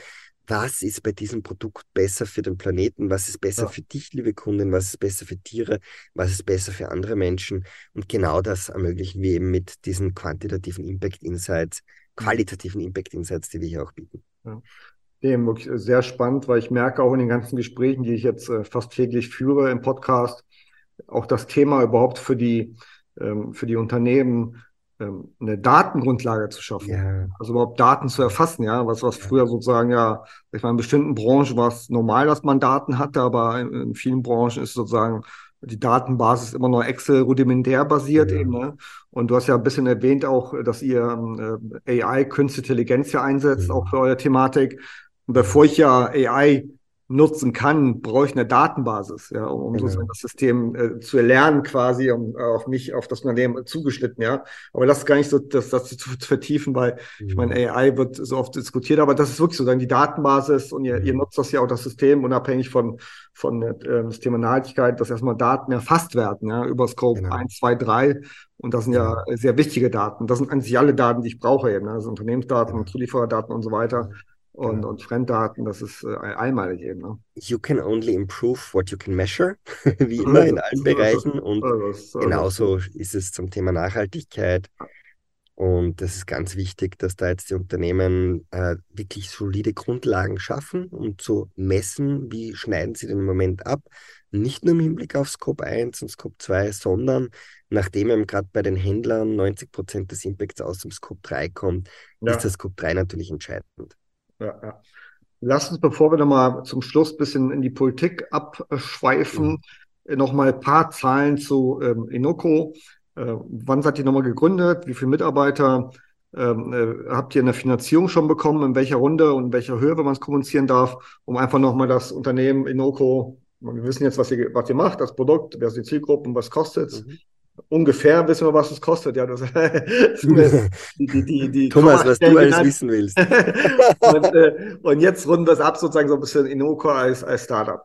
was ist bei diesem Produkt besser für den Planeten, was ist besser ja. für dich, liebe Kundin, was ist besser für Tiere, was ist besser für andere Menschen. Und genau das ermöglichen wir eben mit diesen quantitativen Impact Insights, qualitativen Impact Insights, die wir hier auch bieten. Ja. Dem wirklich sehr spannend, weil ich merke auch in den ganzen Gesprächen, die ich jetzt äh, fast täglich führe im Podcast, auch das Thema überhaupt für die, ähm, für die Unternehmen eine Datengrundlage zu schaffen. Ja. Also überhaupt Daten zu erfassen, ja, was, was früher sozusagen ja, ich meine, in bestimmten Branchen war es normal, dass man Daten hatte, aber in, in vielen Branchen ist sozusagen die Datenbasis immer noch Excel rudimentär basiert ja. eben. Ne? Und du hast ja ein bisschen erwähnt auch, dass ihr äh, AI, Künstliche Intelligenz ja einsetzt, ja. auch für eure Thematik. Und bevor ich ja AI nutzen kann, brauche ich eine Datenbasis, ja, um, um genau. sozusagen das System äh, zu erlernen, quasi, um äh, auf mich, auf das Unternehmen zugeschnitten, ja. Aber das ist gar nicht so, das, das zu, vertiefen, weil mhm. ich meine, AI wird so oft diskutiert, aber das ist wirklich so, dann die Datenbasis und ihr, mhm. ihr nutzt das ja auch das System, unabhängig von, von äh, das Thema Nachhaltigkeit, dass erstmal Daten erfasst werden, ja, über Scope genau. 1, 2, 3. Und das sind ja sehr wichtige Daten. Das sind eigentlich alle Daten, die ich brauche eben, ne? also Unternehmensdaten, genau. Zuliefererdaten und so weiter und, genau. und Fremddaten, das ist äh, einmalig eben. Ne? You can only improve what you can measure, wie immer in allen Bereichen. Und genauso ist es zum Thema Nachhaltigkeit. Und das ist ganz wichtig, dass da jetzt die Unternehmen äh, wirklich solide Grundlagen schaffen, um zu messen, wie schneiden sie den Moment ab. Nicht nur im Hinblick auf Scope 1 und Scope 2, sondern nachdem eben gerade bei den Händlern 90 Prozent des Impacts aus dem Scope 3 kommt, ja. ist das Scope 3 natürlich entscheidend ja, ja. Lass uns, bevor wir nochmal zum Schluss ein bisschen in die Politik abschweifen, mhm. nochmal ein paar Zahlen zu ähm, Inoco. Äh, wann seid ihr nochmal gegründet? Wie viele Mitarbeiter? Ähm, äh, habt ihr eine Finanzierung schon bekommen? In welcher Runde und in welcher Höhe, wenn man es kommunizieren darf? Um einfach nochmal das Unternehmen Inoco, wir wissen jetzt, was ihr, was ihr macht, das Produkt, wer sind die Zielgruppen, was kostet mhm. Ungefähr wissen wir, was es kostet. Ja, das, die, die, die, Thomas, was du alles wissen willst. und, äh, und, jetzt runden wir es ab, sozusagen so ein bisschen Inoko als, als Startup.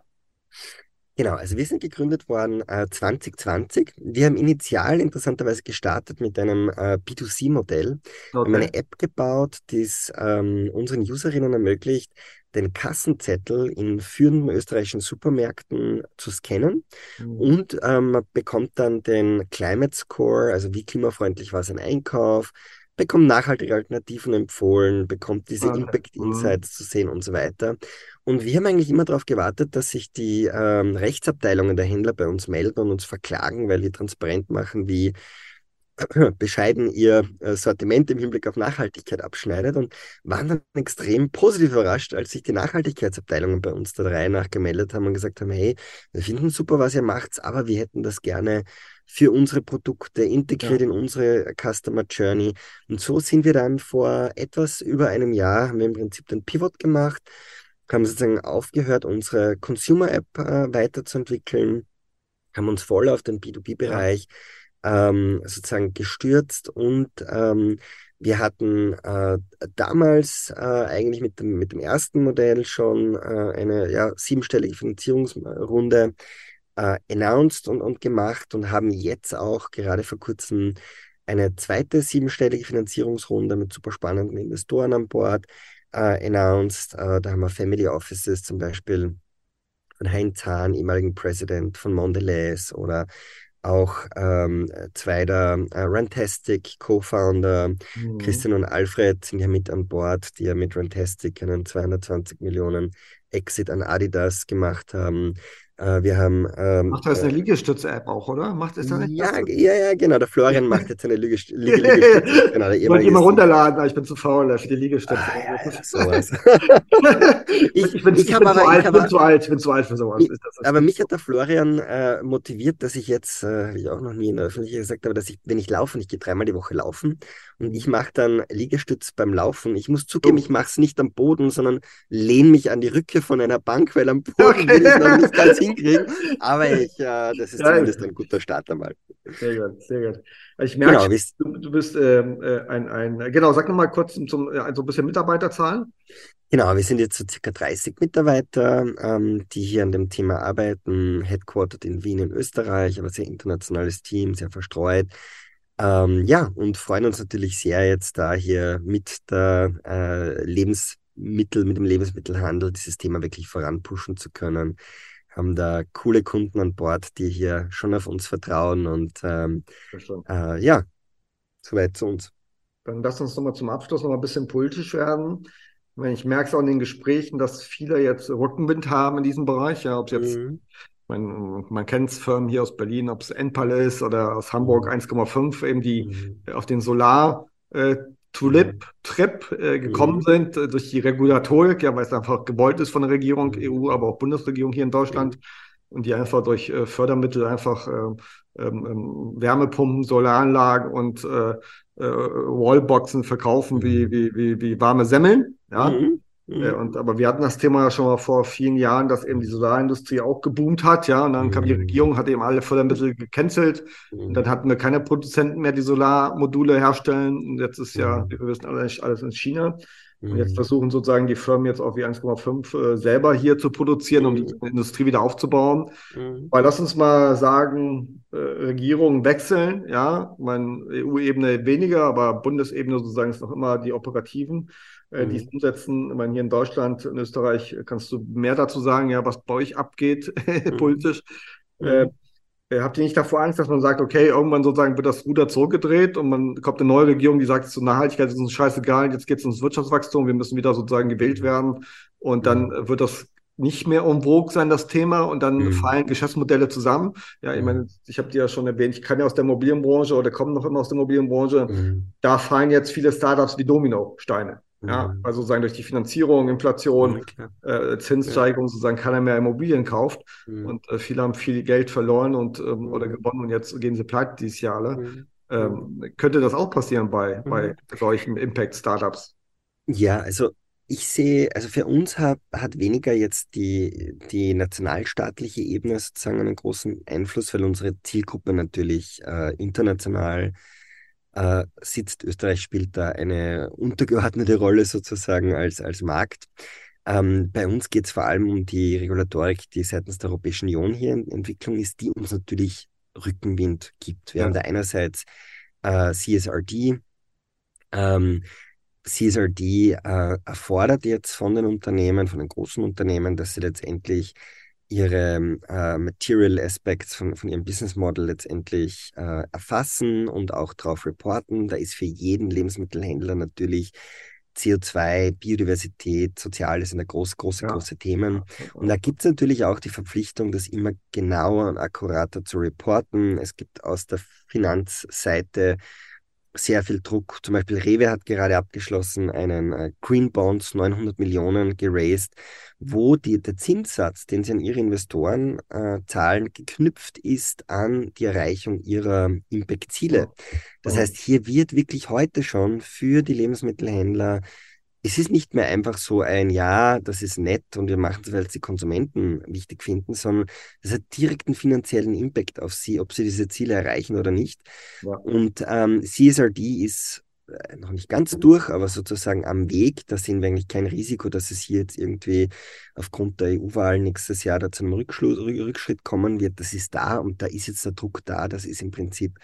Genau, also wir sind gegründet worden äh, 2020. Wir haben initial interessanterweise gestartet mit einem äh, B2C-Modell. Okay. Wir haben eine App gebaut, die es ähm, unseren Userinnen ermöglicht, den Kassenzettel in führenden österreichischen Supermärkten zu scannen mhm. und ähm, man bekommt dann den Climate Score, also wie klimafreundlich war sein Einkauf, bekommt nachhaltige Alternativen empfohlen, bekommt diese okay. Impact mhm. Insights zu sehen und so weiter. Und wir haben eigentlich immer darauf gewartet, dass sich die ähm, Rechtsabteilungen der Händler bei uns melden und uns verklagen, weil die transparent machen, wie bescheiden ihr Sortiment im Hinblick auf Nachhaltigkeit abschneidet und waren dann extrem positiv überrascht, als sich die Nachhaltigkeitsabteilungen bei uns der Reihe nach gemeldet haben und gesagt haben, hey, wir finden super, was ihr macht, aber wir hätten das gerne für unsere Produkte integriert ja. in unsere Customer Journey. Und so sind wir dann vor etwas über einem Jahr, haben wir im Prinzip den Pivot gemacht, haben sozusagen aufgehört, unsere Consumer-App äh, weiterzuentwickeln, haben uns voll auf den B2B-Bereich ja ähm, sozusagen gestürzt und ähm, wir hatten äh, damals äh, eigentlich mit dem, mit dem ersten Modell schon äh, eine ja, siebenstellige Finanzierungsrunde äh, announced und, und gemacht und haben jetzt auch gerade vor kurzem eine zweite siebenstellige Finanzierungsrunde mit super spannenden Investoren an Bord äh, announced. Äh, da haben wir Family Offices zum Beispiel von Heinz Hahn, ehemaligen President von Mondelez oder auch ähm, zwei der äh, Rantastic Co-Founder, mhm. Christian und Alfred, sind ja mit an Bord, die ja mit Rantastic einen 220 Millionen Exit an Adidas gemacht haben. Äh, wir haben. Ähm, macht das eine äh, Liegestütze-App auch, oder? Macht es da nicht? Ja, ja, ja, genau. Der Florian macht jetzt eine Liegestütze. Liegestütze. genau, ich wollte immer runterladen, aber ich bin zu faul für die Liegestütze. Ah, ja, ja, sowas. ich, ich, bin, ich, ich, bin, aber, zu alt, bin zu alt, ich bin zu alt für sowas. Ich, aber mich hat der Florian äh, motiviert, dass ich jetzt, äh, habe ich auch noch nie in der Öffentlichkeit gesagt, aber dass ich, wenn ich laufe, ich gehe dreimal die Woche laufen und ich mache dann Liegestütz beim Laufen. Ich muss zugeben, oh. ich mache es nicht am Boden, sondern lehne mich an die Rücke von einer Bank, weil am Boden okay. will ich noch nicht ganz hin hinkriegen. Aber ich, äh, das ist ja, zumindest ein guter Start einmal. Sehr gut, sehr gut. Ich merke, genau, du, du, bist ähm, äh, ein, ein, genau, sag nochmal kurz zum, zum, äh, so ein bisschen Mitarbeiterzahlen. Genau, wir sind jetzt so circa 30 Mitarbeiter, ähm, die hier an dem Thema arbeiten, headquartered in Wien in Österreich, aber sehr internationales Team, sehr verstreut. Ähm, ja, und freuen uns natürlich sehr, jetzt da hier mit der äh, Lebensmittel, mit dem Lebensmittelhandel dieses Thema wirklich voranpushen zu können haben da coole Kunden an Bord, die hier schon auf uns vertrauen und ähm, äh, ja, soweit zu uns. Dann lass uns nochmal zum Abschluss noch mal ein bisschen politisch werden. Ich merke es auch in den Gesprächen, dass viele jetzt Rückenwind haben in diesem Bereich. Ja, ob jetzt, mhm. man, man kennt es Firmen hier aus Berlin, ob es Enpal ist oder aus Hamburg mhm. 1,5, eben die mhm. auf den Solar äh, Tulip, Trip äh, gekommen mhm. sind äh, durch die Regulatorik, ja, weil es einfach gewollt ist von der Regierung, mhm. EU, aber auch Bundesregierung hier in Deutschland und die einfach durch äh, Fördermittel einfach äh, ähm, ähm, Wärmepumpen, Solaranlagen und äh, äh, Wallboxen verkaufen wie, mhm. wie, wie, wie warme Semmeln. Ja? Mhm. Mhm. Und, aber wir hatten das Thema ja schon mal vor vielen Jahren, dass eben die Solarindustrie auch geboomt hat, ja. Und dann mhm. kam die mhm. Regierung, hat eben alle Fördermittel gecancelt. Mhm. Und dann hatten wir keine Produzenten mehr, die Solarmodule herstellen. Und jetzt ist ja, mhm. wir wissen alles, alles in China. Und jetzt mhm. versuchen sozusagen die Firmen jetzt auch wie 1,5 äh, selber hier zu produzieren, um die Industrie wieder aufzubauen. Weil lass uns mal sagen, äh, Regierungen wechseln, ja, mein EU-Ebene weniger, aber Bundesebene sozusagen ist noch immer die operativen äh, die es mhm. umsetzen. Ich meine, hier in Deutschland, in Österreich kannst du mehr dazu sagen, ja, was bei euch abgeht mhm. politisch. Mhm. Äh, äh, habt ihr nicht davor Angst, dass man sagt, okay, irgendwann sozusagen wird das Ruder zurückgedreht und man kommt eine neue Regierung, die sagt, so Nachhaltigkeit ist uns scheißegal, jetzt geht es ums Wirtschaftswachstum, wir müssen wieder sozusagen gewählt werden und dann wird das nicht mehr um vogue sein, das Thema, und dann mhm. fallen Geschäftsmodelle zusammen. Ja, ich meine, ich habe dir ja schon erwähnt, ich kann ja aus der Immobilienbranche oder komme noch immer aus der Immobilienbranche. Mhm. Da fallen jetzt viele Startups wie Dominosteine. Ja, also sozusagen durch die Finanzierung, Inflation, äh, Zinssteigerung ja. sozusagen keiner mehr Immobilien kauft. Mhm. Und äh, viele haben viel Geld verloren und ähm, mhm. oder gewonnen und jetzt gehen sie pleite dieses Jahr alle. Mhm. Ähm, könnte das auch passieren bei, bei mhm. solchen Impact-Startups? Ja, also ich sehe, also für uns hat, hat weniger jetzt die, die nationalstaatliche Ebene sozusagen einen großen Einfluss, weil unsere Zielgruppe natürlich äh, international äh, sitzt. Österreich spielt da eine untergeordnete Rolle sozusagen als, als Markt. Ähm, bei uns geht es vor allem um die Regulatorik, die seitens der Europäischen Union hier in Entwicklung ist, die uns natürlich Rückenwind gibt. Wir ja. haben da einerseits äh, CSRD, ähm, CSRD äh, erfordert jetzt von den Unternehmen, von den großen Unternehmen, dass sie letztendlich ihre äh, Material Aspects von, von ihrem Business Model letztendlich äh, erfassen und auch darauf reporten. Da ist für jeden Lebensmittelhändler natürlich CO2, Biodiversität, Soziales sind da groß, große, ja. große Themen. Und da gibt es natürlich auch die Verpflichtung, das immer genauer und akkurater zu reporten. Es gibt aus der Finanzseite sehr viel Druck. Zum Beispiel Rewe hat gerade abgeschlossen einen äh, Green Bonds 900 Millionen geraced, wo die, der Zinssatz, den sie an ihre Investoren äh, zahlen, geknüpft ist an die Erreichung ihrer Impact-Ziele. Das heißt, hier wird wirklich heute schon für die Lebensmittelhändler es ist nicht mehr einfach so ein Ja, das ist nett und wir machen es, weil es die Konsumenten wichtig finden, sondern es hat direkten finanziellen Impact auf sie, ob sie diese Ziele erreichen oder nicht. Ja. Und ähm, CSRD ist äh, noch nicht ganz durch, aber sozusagen am Weg. Da sehen wir eigentlich kein Risiko, dass es hier jetzt irgendwie aufgrund der EU-Wahl nächstes Jahr da zu einem Rückschritt kommen wird. Das ist da und da ist jetzt der Druck da. Das ist im Prinzip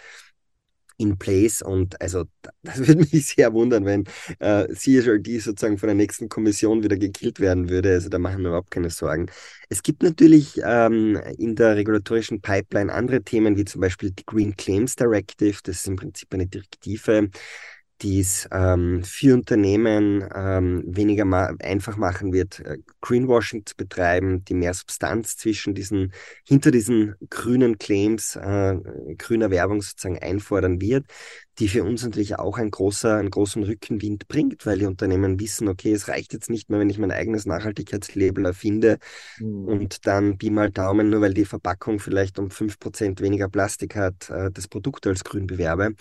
in place. Und also das würde mich sehr wundern, wenn äh, CSRD sozusagen von der nächsten Kommission wieder gekillt werden würde. Also da machen wir überhaupt keine Sorgen. Es gibt natürlich ähm, in der regulatorischen Pipeline andere Themen, wie zum Beispiel die Green Claims Directive. Das ist im Prinzip eine Direktive, die es ähm, für Unternehmen ähm, weniger ma einfach machen wird, äh, Greenwashing zu betreiben, die mehr Substanz zwischen diesen, hinter diesen grünen Claims, äh, grüner Werbung sozusagen einfordern wird, die für uns natürlich auch ein großer, einen großen Rückenwind bringt, weil die Unternehmen wissen, okay, es reicht jetzt nicht mehr, wenn ich mein eigenes Nachhaltigkeitslabel erfinde mhm. und dann Pi mal Daumen, nur weil die Verpackung vielleicht um fünf Prozent weniger Plastik hat, äh, das Produkt als grün bewerbe.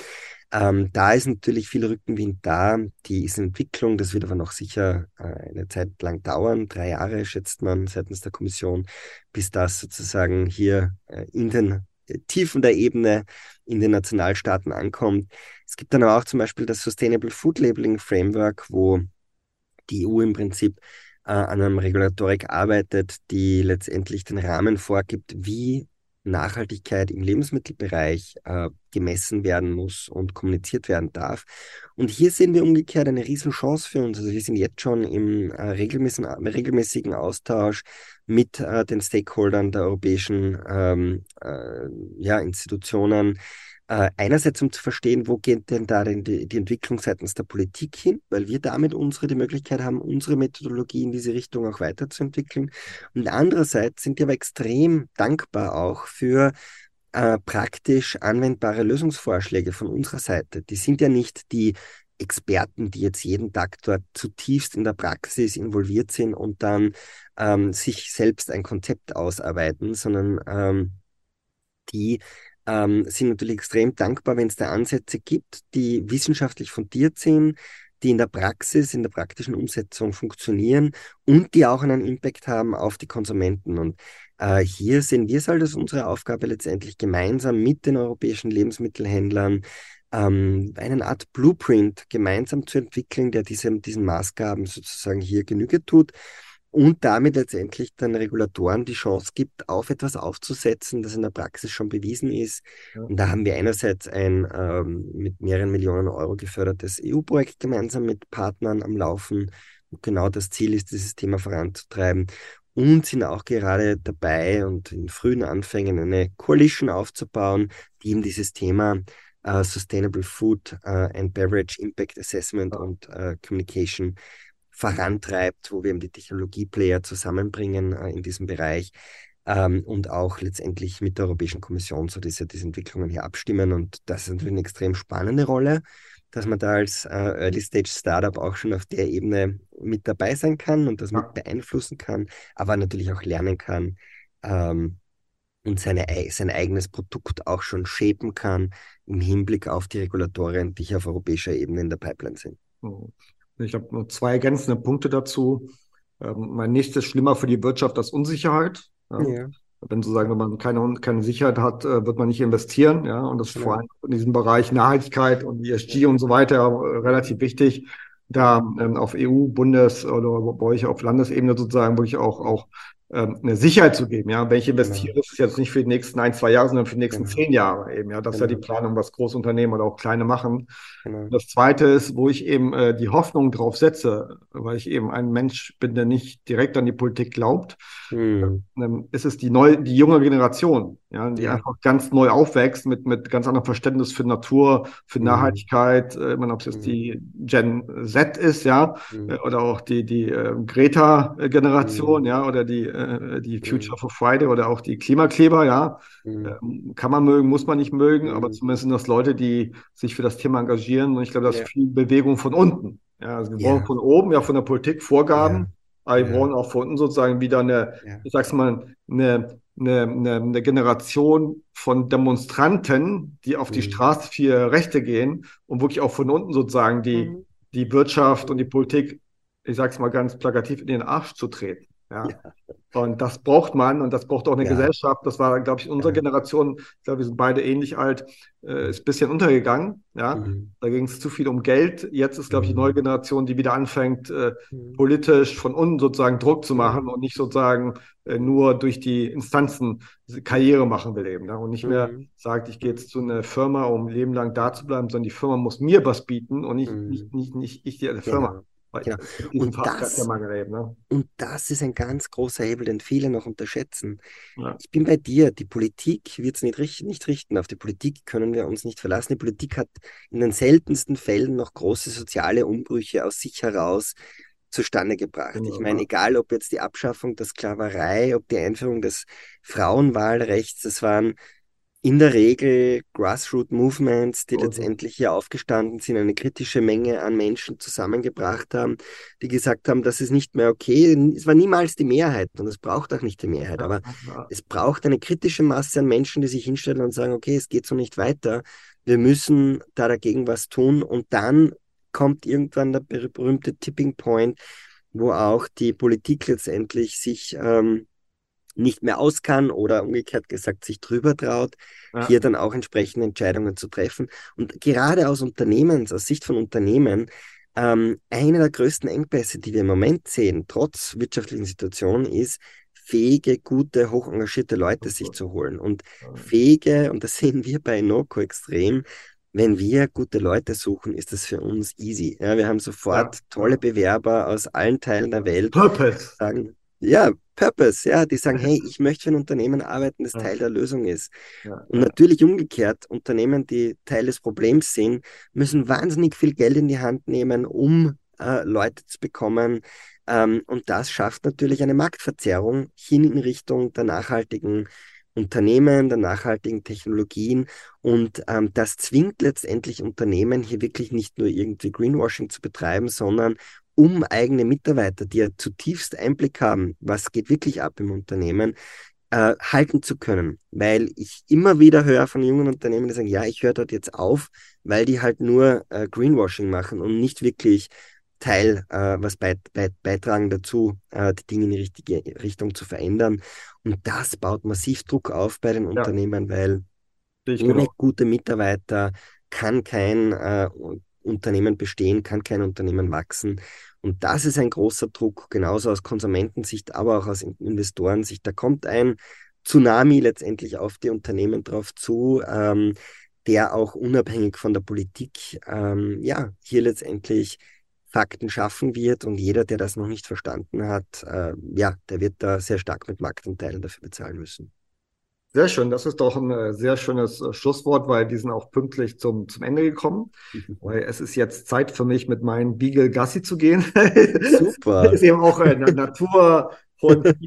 Ähm, da ist natürlich viel Rückenwind da. Die ist Entwicklung. Das wird aber noch sicher äh, eine Zeit lang dauern. Drei Jahre schätzt man seitens der Kommission, bis das sozusagen hier äh, in den äh, Tiefen der Ebene in den Nationalstaaten ankommt. Es gibt dann aber auch zum Beispiel das Sustainable Food Labeling Framework, wo die EU im Prinzip äh, an einem Regulatorik arbeitet, die letztendlich den Rahmen vorgibt, wie Nachhaltigkeit im Lebensmittelbereich äh, gemessen werden muss und kommuniziert werden darf. Und hier sehen wir umgekehrt eine Riesenchance für uns. Also wir sind jetzt schon im äh, regelmäßigen, regelmäßigen Austausch mit äh, den Stakeholdern der europäischen ähm, äh, ja, Institutionen, äh, einerseits, um zu verstehen, wo geht denn da denn die, die, Entwicklung seitens der Politik hin, weil wir damit unsere die Möglichkeit haben, unsere Methodologie in diese Richtung auch weiterzuentwickeln. Und andererseits sind wir aber extrem dankbar auch für äh, praktisch anwendbare Lösungsvorschläge von unserer Seite. Die sind ja nicht die Experten, die jetzt jeden Tag dort zutiefst in der Praxis involviert sind und dann ähm, sich selbst ein Konzept ausarbeiten, sondern ähm, die ähm, sind natürlich extrem dankbar, wenn es da Ansätze gibt, die wissenschaftlich fundiert sind, die in der Praxis, in der praktischen Umsetzung funktionieren und die auch einen Impact haben auf die Konsumenten. Und äh, hier sehen wir es halt als unsere Aufgabe letztendlich gemeinsam mit den europäischen Lebensmittelhändlern ähm, eine Art Blueprint gemeinsam zu entwickeln, der diesem, diesen Maßgaben sozusagen hier Genüge tut und damit letztendlich den Regulatoren die Chance gibt, auf etwas aufzusetzen, das in der Praxis schon bewiesen ist. Ja. Und da haben wir einerseits ein ähm, mit mehreren Millionen Euro gefördertes EU-Projekt gemeinsam mit Partnern am Laufen. Und genau das Ziel ist, dieses Thema voranzutreiben. Und sind auch gerade dabei und in frühen Anfängen eine Coalition aufzubauen, die eben dieses Thema uh, Sustainable Food uh, and Beverage Impact Assessment und uh, Communication vorantreibt, wo wir eben die Technologieplayer zusammenbringen äh, in diesem Bereich ähm, und auch letztendlich mit der Europäischen Kommission so diese, diese Entwicklungen hier abstimmen. Und das ist natürlich eine extrem spannende Rolle, dass man da als äh, Early-Stage-Startup auch schon auf der Ebene mit dabei sein kann und das mit beeinflussen kann, aber natürlich auch lernen kann. Ähm, und seine, sein eigenes Produkt auch schon shapen kann im Hinblick auf die Regulatorien, die hier auf europäischer Ebene in der Pipeline sind. Ich habe nur zwei ergänzende Punkte dazu. Ähm, mein nächstes schlimmer für die Wirtschaft als Unsicherheit. Ja. ja. Wenn sozusagen, wenn man keine, keine Sicherheit hat, äh, wird man nicht investieren. Ja, und das ist ja. vor allem in diesem Bereich Nachhaltigkeit und ESG und so weiter äh, relativ wichtig, da ähm, auf EU, Bundes- oder bei euch auf Landesebene sozusagen wirklich auch, auch eine Sicherheit zu geben. Ja, wenn ich investiere, genau. ist jetzt nicht für die nächsten ein, zwei Jahre, sondern für die nächsten genau. zehn Jahre eben. Ja, das genau. ist ja die genau. Planung, was Großunternehmen oder auch kleine machen. Genau. Das zweite ist, wo ich eben äh, die Hoffnung drauf setze, weil ich eben ein Mensch bin, der nicht direkt an die Politik glaubt, mhm. ähm, ist es die neue, die junge Generation, ja, die ja. einfach ganz neu aufwächst mit, mit ganz anderem Verständnis für Natur, für mhm. Nachhaltigkeit, äh, ob es jetzt mhm. die Gen Z ist, ja, mhm. äh, oder auch die, die äh, Greta-Generation, mhm. ja, oder die äh, die Future mhm. for Friday oder auch die Klimakleber, ja. Mhm. Ähm, kann man mögen, muss man nicht mögen, aber zumindest sind das Leute, die sich für das Thema engagieren. Und ich glaube, das ja. ist viel Bewegung von unten. Ja, also wir ja. wollen von oben, ja, von der Politik Vorgaben, ja. aber wir wollen auch von unten sozusagen wieder eine, ich sag's mal, eine, eine, eine, eine, Generation von Demonstranten, die auf die Straße für Rechte gehen und wirklich auch von unten sozusagen die, mhm. die Wirtschaft und die Politik, ich sag's mal ganz plakativ, in den Arsch zu treten. Ja. ja. Und das braucht man und das braucht auch eine ja. Gesellschaft. Das war, glaube ich, in unserer ja. Generation, ich glaube, wir sind beide ähnlich alt, äh, ist ein bisschen untergegangen. Ja. Mhm. Da ging es zu viel um Geld. Jetzt ist, glaube ich, die neue mhm. Generation, die wieder anfängt, äh, mhm. politisch von unten sozusagen Druck zu machen und nicht sozusagen äh, nur durch die Instanzen Karriere machen will eben. Ne? Und nicht mehr mhm. sagt, ich gehe jetzt zu einer Firma, um Leben lang da zu bleiben, sondern die Firma muss mir was bieten und nicht, mhm. nicht, nicht, nicht ich der Firma. Genau. Und das, eben, ne? und das ist ein ganz großer Hebel, den viele noch unterschätzen. Ja. Ich bin bei dir, die Politik wird es nicht, nicht richten. Auf die Politik können wir uns nicht verlassen. Die Politik hat in den seltensten Fällen noch große soziale Umbrüche aus sich heraus zustande gebracht. Genau, ich meine, egal ob jetzt die Abschaffung der Sklaverei, ob die Einführung des Frauenwahlrechts, das waren in der Regel Grassroot Movements, die mhm. letztendlich hier aufgestanden sind, eine kritische Menge an Menschen zusammengebracht haben, die gesagt haben, das ist nicht mehr okay. Es war niemals die Mehrheit und es braucht auch nicht die Mehrheit, aber ja. es braucht eine kritische Masse an Menschen, die sich hinstellen und sagen, okay, es geht so nicht weiter. Wir müssen da dagegen was tun und dann kommt irgendwann der berühmte Tipping Point, wo auch die Politik letztendlich sich ähm, nicht mehr aus kann oder umgekehrt gesagt sich drüber traut, ja. hier dann auch entsprechende Entscheidungen zu treffen. Und gerade aus Unternehmens, aus Sicht von Unternehmen, ähm, einer der größten Engpässe, die wir im Moment sehen, trotz wirtschaftlichen Situation, ist, fähige, gute, hoch engagierte Leute sich zu holen. Und fähige, und das sehen wir bei Noco extrem, wenn wir gute Leute suchen, ist das für uns easy. Ja, wir haben sofort ja. tolle Bewerber aus allen Teilen der Welt. Purpose. Sagen, ja, Purpose, ja, die sagen, hey, ich möchte für ein Unternehmen arbeiten, das. Teil der Lösung ist. Ja, und natürlich umgekehrt, Unternehmen, die Teil des Problems sind, müssen wahnsinnig viel Geld in die Hand nehmen, um äh, Leute zu bekommen. Ähm, und das schafft natürlich eine Marktverzerrung hin in Richtung der nachhaltigen Unternehmen, der nachhaltigen Technologien. Und ähm, das zwingt letztendlich Unternehmen hier wirklich nicht nur irgendwie Greenwashing zu betreiben, sondern um eigene Mitarbeiter, die ja zutiefst Einblick haben, was geht wirklich ab im Unternehmen, äh, halten zu können. Weil ich immer wieder höre von jungen Unternehmen, die sagen, ja, ich höre dort jetzt auf, weil die halt nur äh, Greenwashing machen und nicht wirklich Teil, äh, was beit, beit, beitragen dazu, äh, die Dinge in die richtige Richtung zu verändern. Und das baut massiv Druck auf bei den ja. Unternehmen, weil ohne genau. gute Mitarbeiter kann kein äh, Unternehmen bestehen, kann kein Unternehmen wachsen. Und das ist ein großer Druck, genauso aus Konsumentensicht, aber auch aus Investorensicht. Da kommt ein Tsunami letztendlich auf die Unternehmen drauf zu, ähm, der auch unabhängig von der Politik, ähm, ja, hier letztendlich Fakten schaffen wird. Und jeder, der das noch nicht verstanden hat, äh, ja, der wird da sehr stark mit Marktanteilen dafür bezahlen müssen. Sehr schön, das ist doch ein äh, sehr schönes äh, Schlusswort, weil die sind auch pünktlich zum, zum Ende gekommen. Mhm. Weil es ist jetzt Zeit für mich, mit meinem Beagle Gassi zu gehen. Super. ist eben auch eine Natur und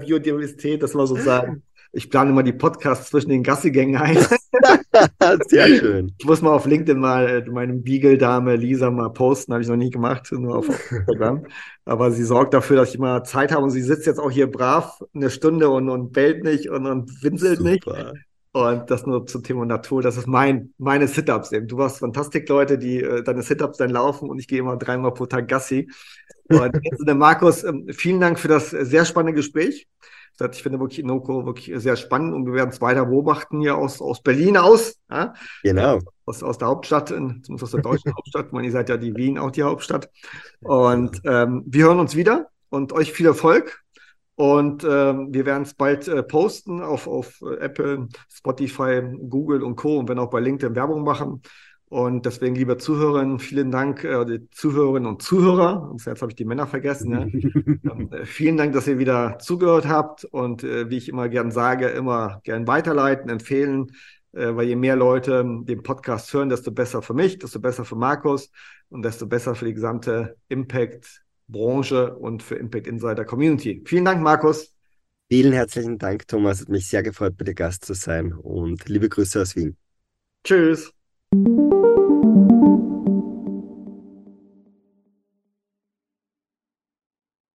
Biodiversität, das war sozusagen ich plane immer die Podcasts zwischen den Gassigängen ein. Sehr schön. Ich muss mal auf LinkedIn mal äh, meine Beagle-Dame Lisa mal posten, habe ich noch nie gemacht, nur auf Instagram. Aber sie sorgt dafür, dass ich mal Zeit habe und sie sitzt jetzt auch hier brav eine Stunde und, und bellt nicht und, und winselt Super. nicht. Und das nur zum Thema Natur. Das ist mein, meine Sit-Ups eben. Du hast fantastik Leute, die äh, deine Sit-Ups dann laufen und ich gehe immer dreimal pro Tag Gassi. Und jetzt, der Markus, ähm, vielen Dank für das sehr spannende Gespräch. Ich finde wirklich Inoko wirklich sehr spannend und wir werden es weiter beobachten hier aus, aus Berlin aus. Ja? Genau. Aus, aus der Hauptstadt, zumindest aus der deutschen Hauptstadt. Ich meine, ihr seid ja die Wien auch die Hauptstadt. Und ähm, wir hören uns wieder und euch viel Erfolg. Und ähm, wir werden es bald äh, posten auf, auf Apple, Spotify, Google und Co. Und wenn auch bei LinkedIn Werbung machen. Und deswegen, liebe Zuhörerinnen, vielen Dank, äh, die Zuhörerinnen und Zuhörer. Und jetzt habe ich die Männer vergessen. Ja. ähm, äh, vielen Dank, dass ihr wieder zugehört habt und äh, wie ich immer gern sage, immer gern weiterleiten, empfehlen, äh, weil je mehr Leute den Podcast hören, desto besser für mich, desto besser für Markus und desto besser für die gesamte Impact-Branche und für Impact Insider Community. Vielen Dank, Markus. Vielen herzlichen Dank, Thomas. Hat mich sehr gefreut, bei dir Gast zu sein und liebe Grüße aus Wien. Tschüss.